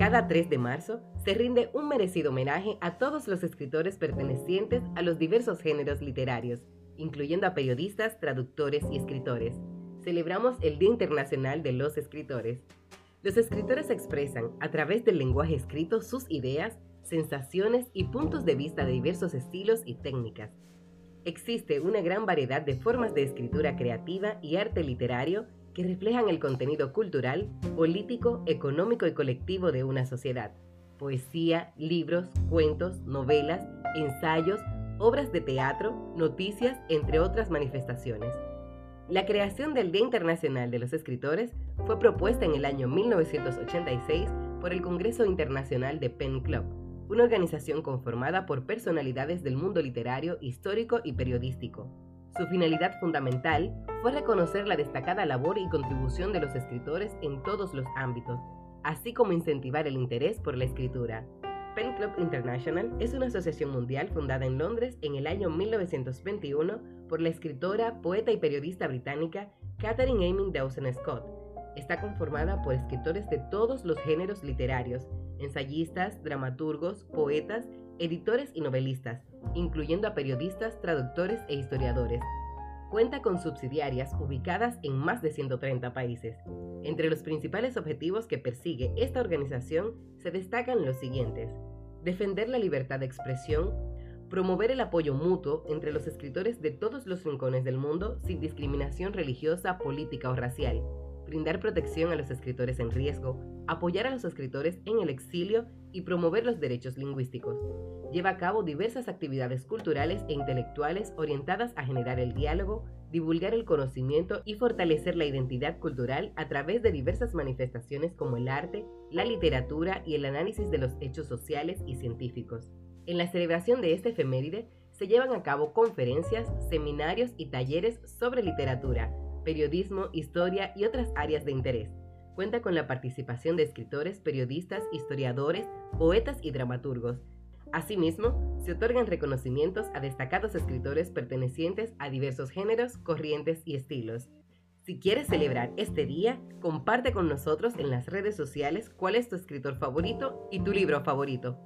Cada 3 de marzo se rinde un merecido homenaje a todos los escritores pertenecientes a los diversos géneros literarios, incluyendo a periodistas, traductores y escritores. Celebramos el Día Internacional de los Escritores. Los escritores expresan a través del lenguaje escrito sus ideas, sensaciones y puntos de vista de diversos estilos y técnicas. Existe una gran variedad de formas de escritura creativa y arte literario que reflejan el contenido cultural, político, económico y colectivo de una sociedad. Poesía, libros, cuentos, novelas, ensayos, obras de teatro, noticias, entre otras manifestaciones. La creación del Día Internacional de los Escritores fue propuesta en el año 1986 por el Congreso Internacional de Pen Club, una organización conformada por personalidades del mundo literario, histórico y periodístico. Su finalidad fundamental fue reconocer la destacada labor y contribución de los escritores en todos los ámbitos, así como incentivar el interés por la escritura. Pen Club International es una asociación mundial fundada en Londres en el año 1921 por la escritora, poeta y periodista británica Catherine Amy Dawson Scott. Está conformada por escritores de todos los géneros literarios, ensayistas, dramaturgos, poetas, editores y novelistas, incluyendo a periodistas, traductores e historiadores. Cuenta con subsidiarias ubicadas en más de 130 países. Entre los principales objetivos que persigue esta organización se destacan los siguientes. Defender la libertad de expresión, promover el apoyo mutuo entre los escritores de todos los rincones del mundo sin discriminación religiosa, política o racial, brindar protección a los escritores en riesgo, apoyar a los escritores en el exilio y promover los derechos lingüísticos. Lleva a cabo diversas actividades culturales e intelectuales orientadas a generar el diálogo, divulgar el conocimiento y fortalecer la identidad cultural a través de diversas manifestaciones como el arte, la literatura y el análisis de los hechos sociales y científicos. En la celebración de este efeméride se llevan a cabo conferencias, seminarios y talleres sobre literatura, periodismo, historia y otras áreas de interés. Cuenta con la participación de escritores, periodistas, historiadores, poetas y dramaturgos. Asimismo, se otorgan reconocimientos a destacados escritores pertenecientes a diversos géneros, corrientes y estilos. Si quieres celebrar este día, comparte con nosotros en las redes sociales cuál es tu escritor favorito y tu libro favorito.